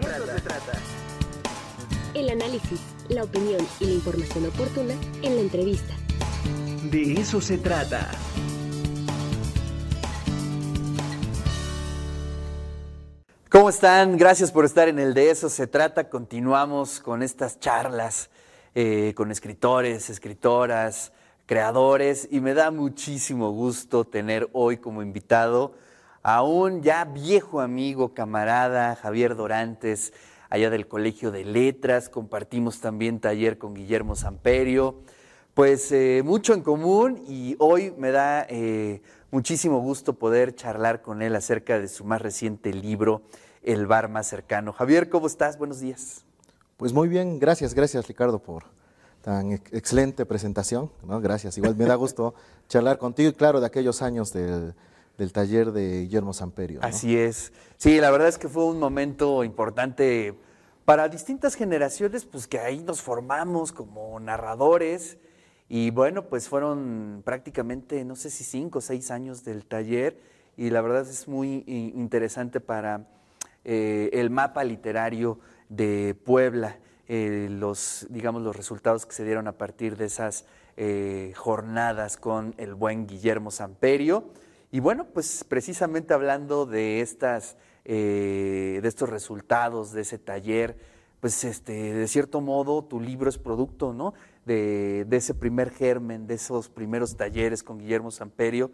trata. El análisis, la opinión y la información oportuna en la entrevista. De eso se trata. ¿Cómo están? Gracias por estar en el De eso se trata. Continuamos con estas charlas eh, con escritores, escritoras, creadores y me da muchísimo gusto tener hoy como invitado a un ya viejo amigo, camarada, Javier Dorantes, allá del Colegio de Letras. Compartimos también taller con Guillermo Samperio. Pues eh, mucho en común y hoy me da eh, muchísimo gusto poder charlar con él acerca de su más reciente libro, El bar más cercano. Javier, ¿cómo estás? Buenos días. Pues muy bien, gracias, gracias Ricardo por tan excelente presentación, ¿no? Gracias. Igual me da gusto charlar contigo y claro, de aquellos años del, del taller de Guillermo Samperio. Así es. Sí, la verdad es que fue un momento importante para distintas generaciones, pues que ahí nos formamos como narradores. Y bueno, pues fueron prácticamente, no sé si cinco o seis años del taller. Y la verdad es muy interesante para eh, el mapa literario de Puebla. Eh, los, digamos, los resultados que se dieron a partir de esas eh, jornadas con el buen Guillermo Samperio. Y bueno, pues precisamente hablando de, estas, eh, de estos resultados de ese taller, pues este, de cierto modo tu libro es producto ¿no? de, ese primer germen, de esos primeros talleres con Guillermo Samperio.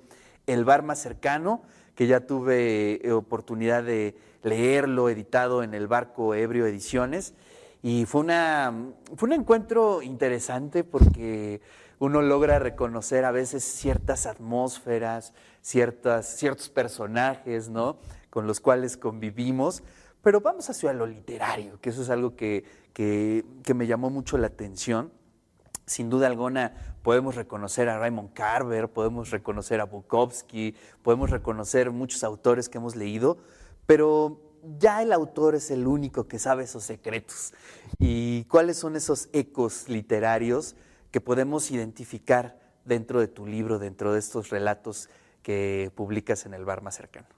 El bar más cercano, que ya tuve eh, oportunidad de leerlo, editado en el Barco Ebrio Ediciones. Y fue, una, fue un encuentro interesante porque uno logra reconocer a veces ciertas atmósferas, ciertas, ciertos personajes, ¿no? Con los cuales convivimos. Pero vamos hacia lo literario, que eso es algo que, que, me llamó mucho la atención. Sin duda alguna podemos reconocer a Raymond Carver, podemos reconocer a Bukowski, podemos reconocer muchos autores que hemos leído, pero ya el autor es el único que sabe esos secretos. ¿Y cuáles son esos ecos literarios que podemos identificar dentro de tu libro, dentro de estos relatos que publicas en el bar más cercano?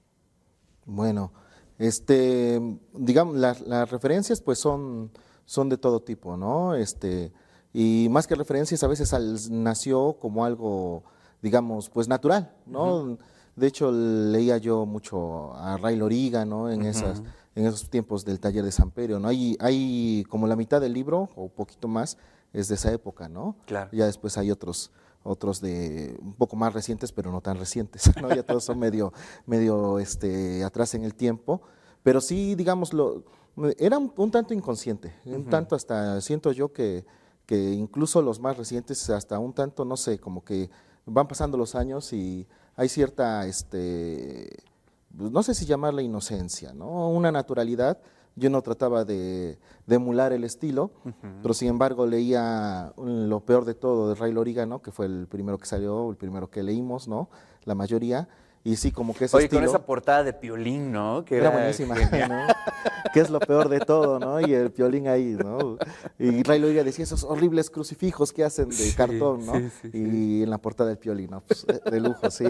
Bueno, este, digamos, las referencias pues son, son de todo tipo, ¿no? Este, y más que referencias, a veces nació como algo, digamos, pues natural, ¿no? De hecho, leía yo mucho a Ray Loriga, ¿no? En, esas, en esos tiempos del taller de San Pedro, ¿no? Hay, hay como la mitad del libro, o poquito más, es de esa época, ¿no? Claro. Ya después hay otros, otros de un poco más recientes, pero no tan recientes, ¿no? Ya todos son medio, medio este, atrás en el tiempo, pero sí, digámoslo, era un, tanto inconsciente, un tanto hasta, siento yo que, que incluso los más recientes, hasta un tanto, no sé, como que van pasando los años y hay cierta, este, pues, no sé si llamarla inocencia, ¿no? Una naturalidad yo no trataba de, emular el estilo, pero sin embargo leía lo peor de todo de Ray Loriga, ¿no? que fue el primero que salió, el primero que leímos, ¿no? La mayoría. Y sí, como que ese Oye, con esa portada de Piolín, ¿no? Que era, buenísima, ¿no? que es lo peor de todo, ¿no? Y el Piolín ahí, ¿no? Y Ray Loriga decía esos horribles crucifijos que hacen de cartón, ¿no? y en la portada del Piolín, ¿no? Pues, de lujo, sí.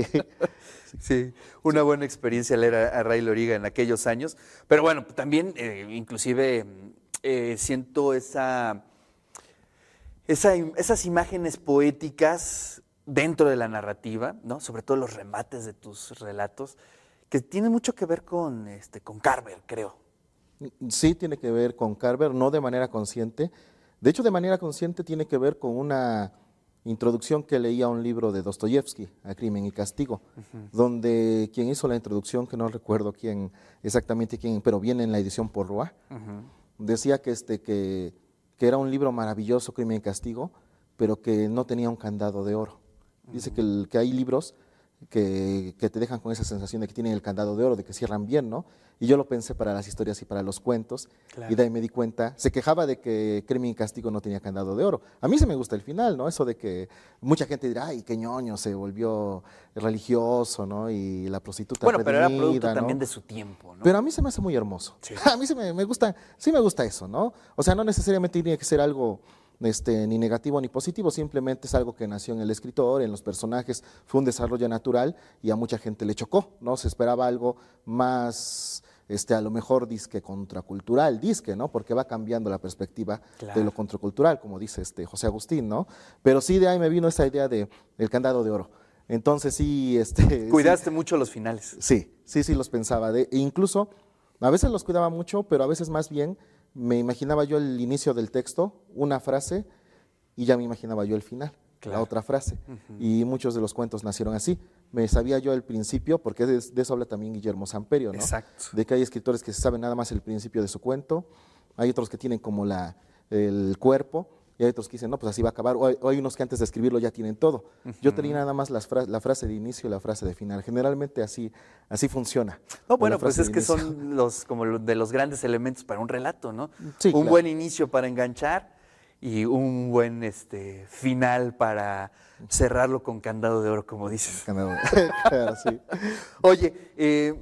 Sí, una buena experiencia leer a, Ray Loriga en aquellos años. Pero bueno, también eh, inclusive eh, siento esa, esa, esas imágenes poéticas dentro de la narrativa, ¿no? sobre todo los remates de tus relatos, que tienen mucho que ver con, este, con Carver, creo. Sí, tiene que ver con Carver, no de manera consciente. De hecho, de manera consciente tiene que ver con una introducción que leía un libro de Dostoyevsky, A Crimen y Castigo, donde quien hizo la introducción, que no recuerdo quién exactamente quién, pero viene en la edición por Roa, decía que, este, que, que, era un libro maravilloso, Crimen y Castigo, pero que no tenía un candado de oro. Dice que, el, que hay libros que, que, te dejan con esa sensación de que tienen el candado de oro, de que cierran bien, ¿no? Y yo lo pensé para las historias y para los cuentos, y de ahí me di cuenta, se quejaba de que Crimen y Castigo no tenía candado de oro. A mí se me gusta el final, ¿no? Eso de que mucha gente dirá, ay, qué ñoño, se volvió religioso, ¿no? Y la prostituta Bueno, pero era producto también de su tiempo, ¿no? Pero a mí se me hace muy hermoso. A mí se me, me gusta, sí me gusta eso, ¿no? O sea, no necesariamente tiene que ser algo este, ni negativo ni positivo, simplemente es algo que nació en el escritor, en los personajes, fue un desarrollo natural y a mucha gente le chocó, ¿no? Se esperaba algo más este, a lo mejor disque contracultural, disque, ¿no? Porque va cambiando la perspectiva Claro. de lo contracultural, como dice este José Agustín, ¿no? Pero sí de ahí me vino esa idea de el candado de oro. Entonces sí, este... Cuidaste mucho los finales. Sí, sí, sí los pensaba. De, e incluso, a veces los cuidaba mucho, pero a veces más bien me imaginaba yo el inicio del texto, una frase, y ya me imaginaba yo el final, Claro. la otra frase. Y muchos de los cuentos nacieron así. Me sabía yo el principio, porque de, de eso habla también Guillermo Samperio, ¿no? Exacto. De que hay escritores que saben nada más el principio de su cuento, hay otros que tienen como la, el cuerpo, y hay otros que dicen, no, pues así va a acabar, o hay, o hay unos que antes de escribirlo ya tienen todo. Yo tenía nada más las fra- la frase de inicio y la frase de final. Generalmente así, así funciona. No, bueno, pues es de que inicio. son los como lo- de los grandes elementos para un relato, ¿no? Sí, un claro. buen inicio para enganchar y un buen este final para cerrarlo con candado de oro, como dices. Ganador. Claro, sí. Oye, eh,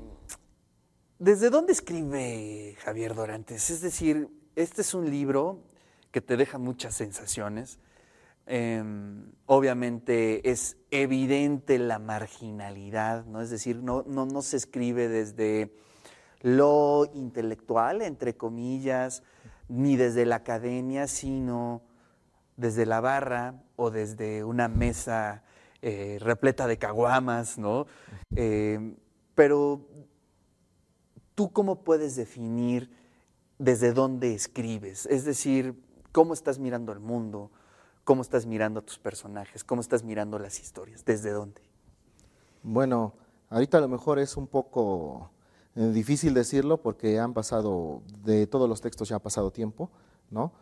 ¿desde dónde escribe Javier Dorantes? Es decir, este es un libro que te deja muchas sensaciones. Eh, obviamente es evidente la marginalidad, ¿no? Es decir, no, no, no se escribe desde lo intelectual, entre comillas, ni desde la academia, sino desde la barra o desde una mesa eh, repleta de caguamas, ¿no? Eh, pero tú cómo puedes definir desde dónde escribes, es decir, cómo estás mirando el mundo, cómo estás mirando a tus personajes, cómo estás mirando las historias, desde dónde. Bueno, ahorita a lo mejor es un poco eh, difícil decirlo porque han pasado, de todos los textos ya ha pasado tiempo, ¿no?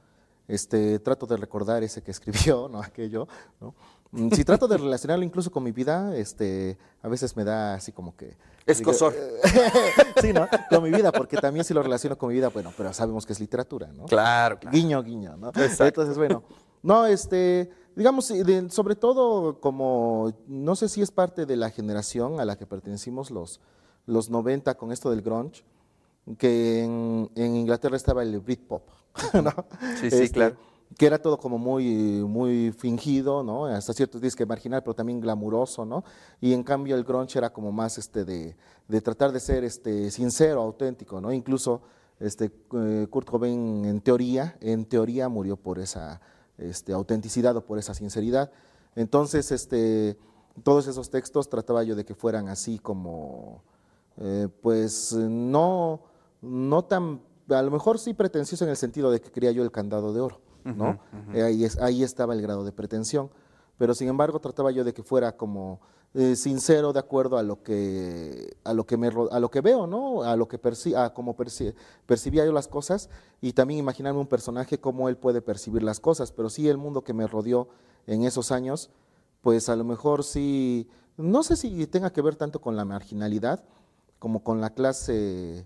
Este, trato de recordar ese que escribió, ¿no? Aquello, ¿no? Mm, Si trato de relacionarlo incluso con mi vida, este, a veces me da así como que... Escosor. sí, ¿no? Con mi vida, porque también si lo relaciono con mi vida, bueno, pero sabemos que es literatura, ¿no? Claro, Guiño, guiño, ¿no? Exacto. Entonces, bueno, no, este, digamos, sobre todo como, no sé si es parte de la generación a la que pertenecimos los, los 90 con esto del grunge, que en, en Inglaterra estaba el Britpop, ¿no? Sí, sí, claro. Que era todo como muy, muy fingido, ¿no? Hasta ciertos días que marginal, pero también glamuroso, ¿no? Y en cambio el grunge era como más este de, de tratar de ser este sincero, auténtico, ¿no? Incluso este eh, Kurt Cobain en teoría, en teoría murió por esa este, autenticidad o por esa sinceridad. Entonces, este, todos esos textos trataba yo de que fueran así como, eh, pues no, no tan, a lo mejor sí pretencioso en el sentido de que quería yo el candado de oro, ¿no? Eh, ahí, es- ahí estaba el grado de pretensión, pero sin embargo trataba yo de que fuera como eh, sincero de acuerdo a lo que a lo que me a lo que veo, ¿no? A lo que perci a cómo perci- percibía yo las cosas y también imaginarme un personaje cómo él puede percibir las cosas, pero sí el mundo que me rodeó en esos años, pues a lo mejor sí no sé si tenga que ver tanto con la marginalidad como con la clase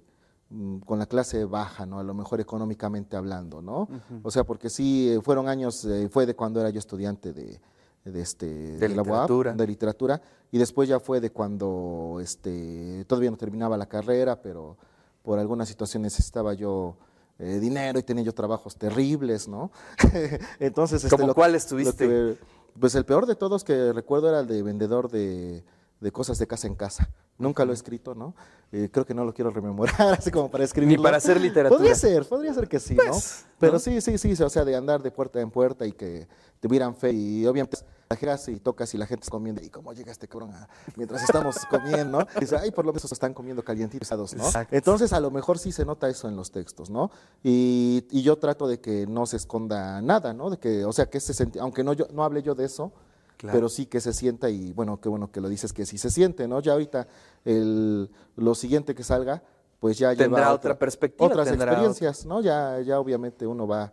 con la clase baja, ¿no? A lo mejor económicamente hablando, ¿no? O sea, porque sí eh, fueron años, eh, fue de cuando era yo estudiante de, de este De la UAP, literatura. de literatura, y después ya fue de cuando este todavía no terminaba la carrera, pero por alguna situación necesitaba yo eh, dinero y tenía yo trabajos terribles, ¿no? Entonces, este, ¿Cómo lo- cuáles lo tuviste? que- pues el peor de todos que recuerdo era el de vendedor de, de cosas de casa en casa. Nunca lo he escrito, ¿no? Eh, creo que no lo quiero rememorar, así como para escribirlo. para hacer literatura. Podría ser, podría ser que sí, Pues, ¿no? Pero ¿no? sí, sí, sí, o sea, de andar de puerta en puerta y que tuvieran fe y obviamente llegas y tocas y la gente está comiendo y cómo llega este cabrón mientras estamos comiendo, ¿no? Y dice, ay, por lo menos están comiendo calientitos, ¿no? Exacto. Entonces, a lo mejor sí se nota eso en los textos, ¿no? Y, y yo trato de que no se esconda nada, ¿no? De que, o sea, que se aunque no, yo, no hable yo de eso, Claro. pero sí que se sienta y bueno, qué bueno que lo dices que sí se siente, ¿no? Ya ahorita el, lo siguiente que salga, pues ya Tendrá lleva otra perspectiva, otras experiencias, ¿no? Ya, ya obviamente uno va,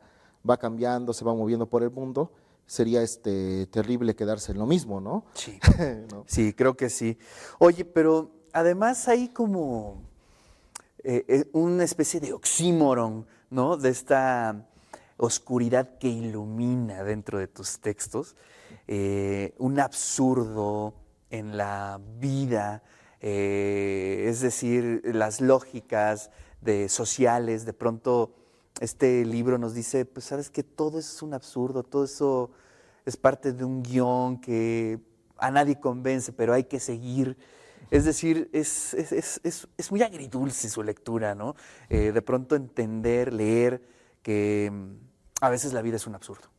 va cambiando, se va moviendo por el mundo. Sería este terrible quedarse en lo mismo, ¿no? Sí. ¿No? Sí, creo que sí. Oye, pero además hay como eh, eh, una especie de oxímoron, ¿no? De esta oscuridad que ilumina dentro de tus textos, eh, un absurdo en la vida, eh, es decir, las lógicas de sociales, de pronto este libro nos dice, pues sabes que todo eso es un absurdo, todo eso es parte de un guion que a nadie convence, pero hay que seguir. Es decir, es, es, es, es, muy agridulce su lectura, ¿no? Eh, de pronto entender, leer que mm, a veces la vida es un absurdo.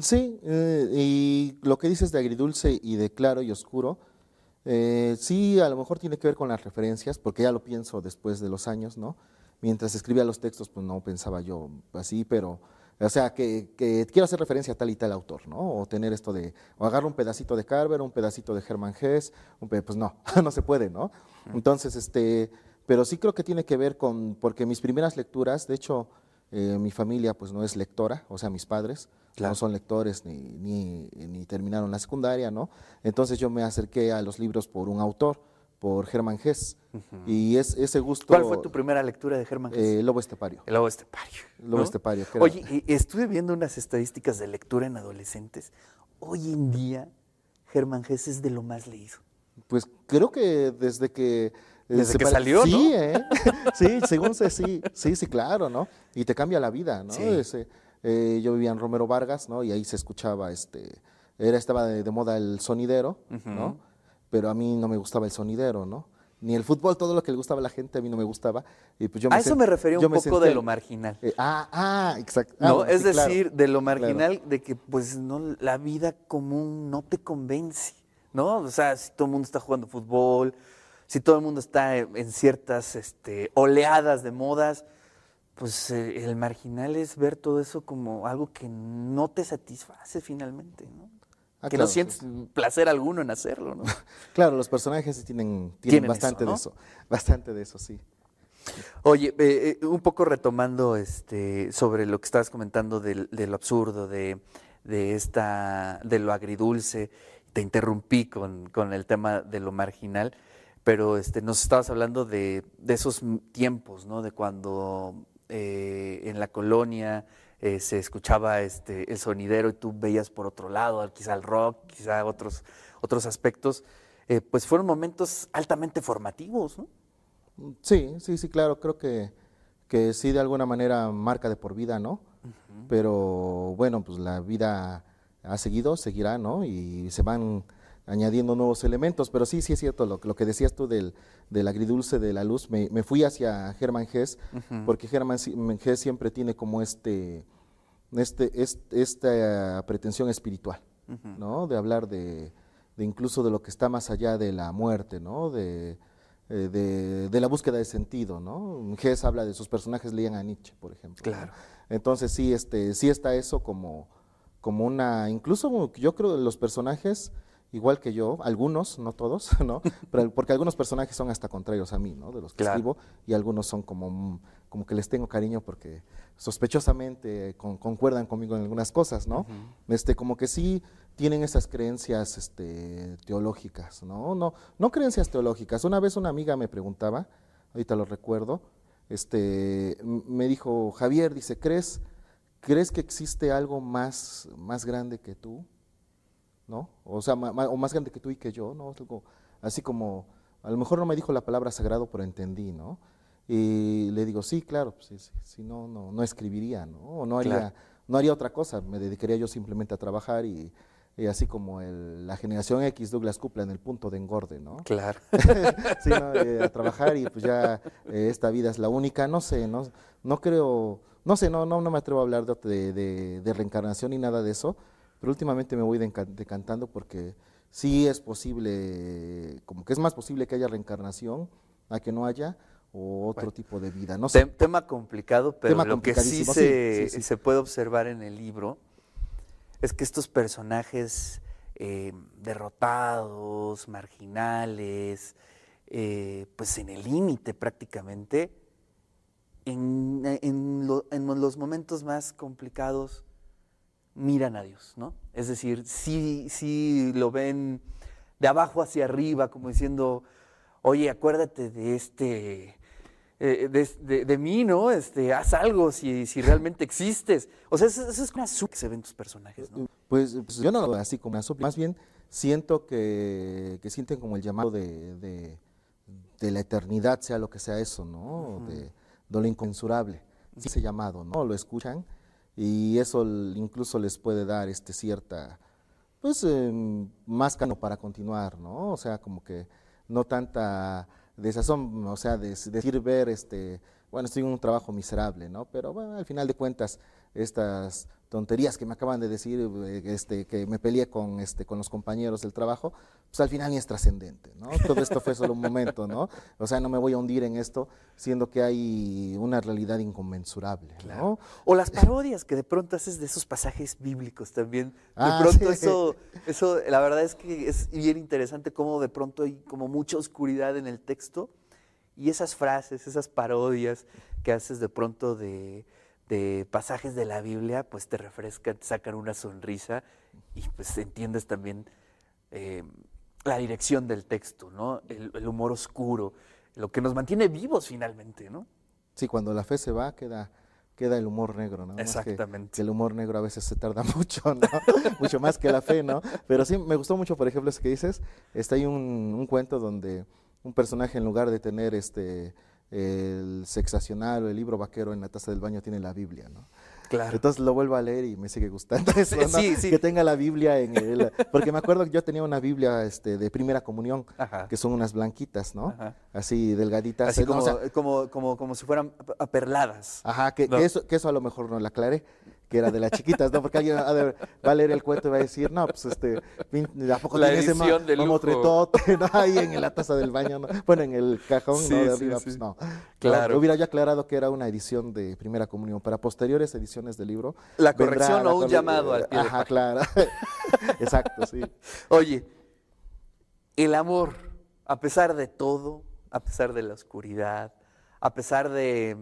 Sí, eh, y lo que dices de agridulce y de claro y oscuro, eh, sí, a lo mejor tiene que ver con las referencias, porque ya lo pienso después de los años, ¿no? Mientras escribía los textos, pues no pensaba yo así, pero, o sea, que, que quiero hacer referencia a tal y tal autor, ¿no? O tener esto de, o agarro un pedacito de Carver, un pedacito de Hermann Hesse, un pe- pues no, no se puede, ¿no? Entonces, este, pero sí creo que tiene que ver con, porque mis primeras lecturas, de hecho, eh, mi familia pues no es lectora, o sea, mis padres Claro. no son lectores ni, ni, ni terminaron la secundaria, ¿no? Entonces yo me acerqué a los libros por un autor, por Hermann Hesse, y es, ese gusto... ¿Cuál fue tu primera lectura de Germán Hesse? eh, Lobo Estepario. El lobo estepario. Lobo ¿no? estepario, que era- Oye, estuve viendo unas estadísticas de lectura en adolescentes. Hoy en día, Germán Hesse es de lo más leído. Pues creo que desde que... Desde se que salió, Sí, ¿no? ¿eh? sí, según sé, sí, sí, sí, claro, ¿no? Y te cambia la vida, ¿no? Sí. Ese, eh, yo vivía en Romero Vargas, ¿no? Y ahí se escuchaba, este, era, estaba de, de moda el sonidero, ¿no? Pero a mí no me gustaba el sonidero, ¿no? Ni el fútbol, todo lo que le gustaba a la gente, a mí no me gustaba. Y pues yo A me eso me refería un poco senté- de lo marginal. Eh, ah, ah, exacto. Ah, ¿no? bueno, es sí, claro, decir, de lo claro. marginal, de que pues no la vida común no te convence, ¿no? O sea, si todo el mundo está jugando fútbol, si todo el mundo está en ciertas este, oleadas de modas, pues eh, el marginal es ver todo eso como algo que no te satisface finalmente, ¿no? Ah, que claro, no sientes placer alguno en hacerlo, ¿no? Claro, los personajes tienen, tienen, Tienen bastante eso, ¿no? de eso. Bastante de eso, sí. Oye, eh, eh, un poco retomando este, sobre lo que estabas comentando de lo absurdo, de, de, esta, de lo agridulce, te interrumpí con, con el tema de lo marginal, pero este, nos estabas hablando de, de esos tiempos, ¿no? De cuando eh, en la colonia eh, se escuchaba este, el sonidero y tú veías por otro lado, quizá el rock, quizá otros, otros aspectos, eh, pues fueron momentos altamente formativos, ¿no? Sí, sí, sí, claro, creo que, que sí de alguna manera marca de por vida, ¿no? Pero bueno, pues la vida ha seguido, seguirá, ¿no? Y se van añadiendo nuevos elementos, pero sí, sí es cierto, lo, lo que decías tú del, del agridulce de la luz, me, me fui hacia Hermann Hesse, porque Hermann si- Hesse siempre tiene como este, este, este- esta pretensión espiritual, ¿no? De hablar de, de incluso de lo que está más allá de la muerte, ¿no? De, eh, de, de la búsqueda de sentido, ¿no? Hess habla de sus personajes leían a Nietzsche, por ejemplo. ¿no? Claro. Entonces sí, este, sí está eso como, como una, incluso yo creo que los personajes, igual que yo, algunos, no todos, ¿no? Pero, porque algunos personajes son hasta contrarios a mí, ¿no? De los que Claro. escribo, y algunos son como, como que les tengo cariño porque sospechosamente con- concuerdan conmigo en algunas cosas, ¿no? Este, como que sí tienen esas creencias este, teológicas, ¿no? ¿no? No creencias teológicas. Una vez una amiga me preguntaba, ahorita lo recuerdo, este, me dijo, Javier, dice, ¿crees, ¿crees que existe algo más, más grande que tú? ¿No? O sea, ma- o más grande que tú y que yo, ¿no? Algo así como, a lo mejor no me dijo la palabra sagrado, pero entendí, ¿no? Y le digo, sí, claro, pues, sí, sí, si no, no, no escribiría, ¿no? O no haría, Claro. no haría otra cosa, me dedicaría yo simplemente a trabajar y, y así como el- la generación X, Douglas Cupla en el punto de engorde, ¿no? Claro. sí, ¿no? Eh, a trabajar y pues ya eh, esta vida es la única, no sé, no, no creo, no sé, no, no, no me atrevo a hablar de, de- de reencarnación ni nada de eso, pero últimamente me voy deca- decantando porque sí es posible, como que es más posible que haya reencarnación a que no haya o otro tipo de vida, no sé. Tem- tema complicado, pero Tema lo que sí se, sí, sí, sí. se puede observar en el libro es que estos personajes eh, derrotados, marginales, eh, pues en el límite prácticamente, en, en lo- en los momentos más complicados miran a Dios, ¿no? Es decir, sí, sí lo ven de abajo hacia arriba, como diciendo, oye, acuérdate de este, eh, de, de- de mí, ¿no? Este, haz algo si, si realmente existes. O sea, eso, eso es una que se ven tus personajes, ¿no? Pues, pues, yo no lo veo así como una sopla, más bien siento que, que sienten como el llamado de, de- de la eternidad, sea lo que sea eso, ¿no? de, de lo inconmensurable, sí, ese llamado, ¿no? Lo escuchan y eso incluso les puede dar este cierta, pues, em, más para continuar, ¿no? O sea, como que no tanta desazón, o sea, de, decir ver, este, bueno, estoy en un trabajo miserable, ¿no? Pero bueno, al final de cuentas, estas tonterías que me acaban de decir, eh, este, que me peleé con, este, con los compañeros del trabajo, pues al final ni es trascendente, ¿no? Todo esto fue solo un momento, ¿no? O sea, no me voy a hundir en esto, siendo que hay una realidad inconmensurable, ¿no? O las parodias que de pronto haces de esos pasajes bíblicos también. De Ah, pronto sí. eso, eso, la verdad es que es bien interesante cómo de pronto hay como mucha oscuridad en el texto y esas frases, esas parodias que haces de pronto de, pasajes de la Biblia, pues te refrescan, te sacan una sonrisa y pues entiendes también eh, la dirección del texto, ¿no? El, el humor oscuro, lo que nos mantiene vivos finalmente, ¿no? Sí, cuando la fe se va, queda, queda el humor negro, ¿no? Que- Exactamente. Que, el humor negro a veces se tarda mucho, ¿no? mucho más que la fe, ¿no? Pero sí, me gustó mucho, por ejemplo, eso que dices. Está ahí un, un cuento donde un personaje, en lugar de tener este el sexacional o el libro vaquero en la taza del baño, tiene la Biblia, ¿no? Claro. Entonces lo vuelvo a leer y me sigue gustando eso, ¿no? Sí, sí. Que tenga la Biblia en el... Porque me acuerdo que yo tenía una Biblia este, de primera comunión, Ajá. que son unas blanquitas, ¿no? Ajá. Así delgaditas. Así eh, como, o sea, como, como, como si fueran ap- aperladas. Ajá, que, No. que eso, que eso a lo mejor no la aclaré, que era de las chiquitas, ¿no? Porque alguien va a leer el cuento y va a decir, no, pues este, ¿a poco La tiene ese mamotretote, ¿no? Ahí en la taza del baño, ¿no? Bueno, en el cajón, Sí, ¿no? De arriba, sí. pues no. Claro. Hubiera yo aclarado que era una edición de primera comunión. Para posteriores ediciones del libro. La corrección o un llamado al pie de Ajá, claro. Exacto, sí. Oye, el amor, a pesar de todo, a pesar de la oscuridad, a pesar de,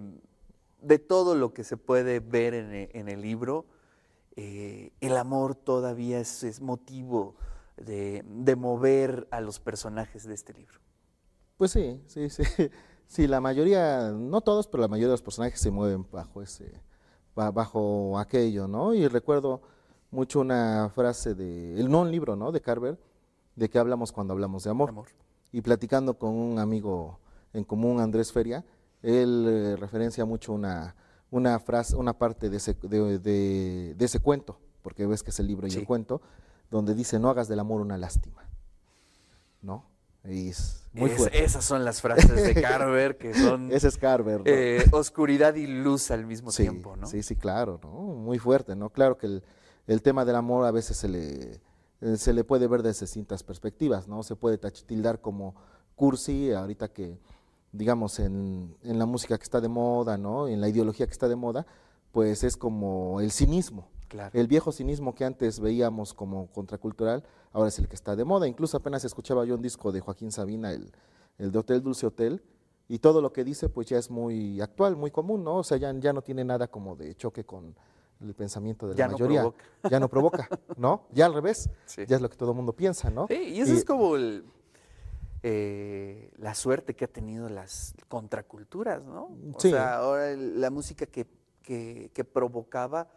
de todo lo que se puede ver en, e- en el libro, eh, el amor todavía es, es motivo de, de mover a los personajes de este libro. Pues sí, sí, sí. Sí, la mayoría, no todos, pero la mayoría de los personajes se mueven bajo ese, ba- bajo aquello, ¿no? Y recuerdo mucho una frase de, el no un libro, ¿no? De Carver, de que hablamos cuando hablamos de amor. Amor. Y platicando con un amigo en común, Andrés Feria, él eh, referencia mucho una, una frase, una parte de ese, de, de- de ese cuento, porque ves que es el libro y Sí. el cuento, donde dice, no hagas del amor una lástima, ¿no? Y es muy Es- esas son las frases de Carver que son Ese es Carver, ¿no? eh, oscuridad y luz al mismo sí, tiempo, ¿no? sí, sí, claro, ¿no? Muy fuerte, ¿no? Claro que el, el tema del amor a veces se le, eh, se le puede ver desde distintas perspectivas, ¿no? Se puede tildar como cursi, ahorita que, digamos, en, en la música que está de moda, ¿no? En la ideología que está de moda, pues es como el cinismo. Claro. El viejo cinismo que antes veíamos como contracultural, ahora es el que está de moda. Incluso apenas escuchaba yo un disco de Joaquín Sabina, el, el de Hotel Dulce Hotel, y todo lo que dice pues ya es muy actual, muy común, ¿no? O sea, ya, ya no tiene nada como de choque con el pensamiento de la Ya no mayoría. provoca. Ya no provoca, ¿no? Ya al revés, Sí. ya es lo que todo el mundo piensa, ¿no? Sí, y eso es como el, eh, la suerte que ha tenido las contraculturas, ¿no? O Sí. sea, ahora la música que, que- que provocaba,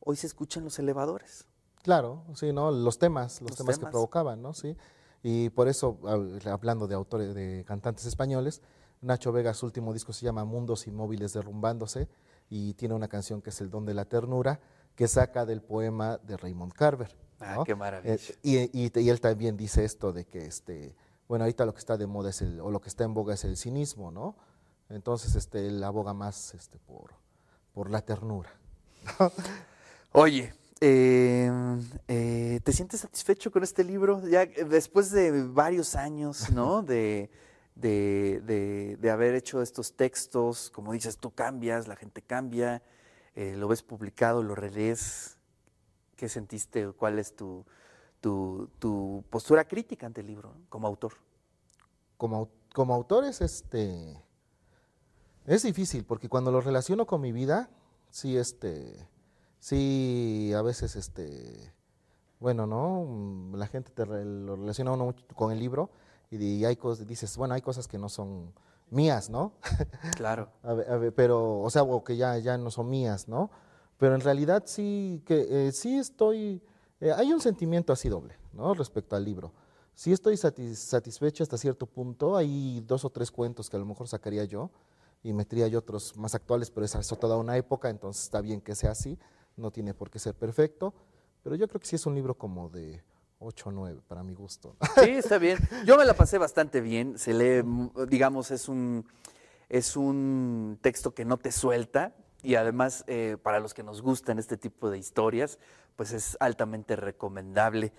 hoy se escucha en los elevadores. Claro, sí, ¿no? Los temas, los, Los temas, temas. que provocaban, ¿no? Sí. Y por eso, hab- hablando de autores, de cantantes españoles, Nacho Vega, su último disco se llama Mundos Inmóviles Derrumbándose y tiene una canción que es El Don de la Ternura, que saca del poema de Raymond Carver. Ah, qué maravilla. Eh, y, y- y él también dice esto de que, este, bueno, ahorita lo que está de moda es el, o lo que está en boga es el cinismo, ¿no? Entonces, este, él aboga más este, por, por la ternura. Oye, eh, eh, ¿te sientes satisfecho con este libro? Ya después de varios años, ¿no? De, de, de- de haber hecho estos textos, como dices, tú cambias, la gente cambia, eh, lo ves publicado, lo relees. ¿Qué sentiste? ¿Cuál es tu, tu, tu postura crítica ante el libro ¿no? como autor? como, como autores, este, es difícil, porque cuando lo relaciono con mi vida, sí, este, sí, a veces, este, bueno, ¿no? La gente te re- lo relaciona uno mucho con el libro y, hay cosas, dices, bueno, hay cosas que no son mías, ¿no? Claro. A ver, a ver, pero, o sea, o que ya, ya no son mías, ¿no? Pero en realidad sí, que eh, sí estoy, eh, hay un sentimiento así doble. Respecto al libro. Sí estoy satis- satisfecho hasta cierto punto, hay dos o tres cuentos que a lo mejor sacaría yo y metería yo otros más actuales, pero esa es toda una época, entonces está bien que sea así, no tiene por qué ser perfecto, pero yo creo que sí es un libro como de 8 o 9 para mi gusto. Sí, está bien. Yo me la pasé bastante bien. Se lee, digamos, es un, es un texto que no te suelta y además eh, para los que nos gustan este tipo de historias, pues es altamente recomendable.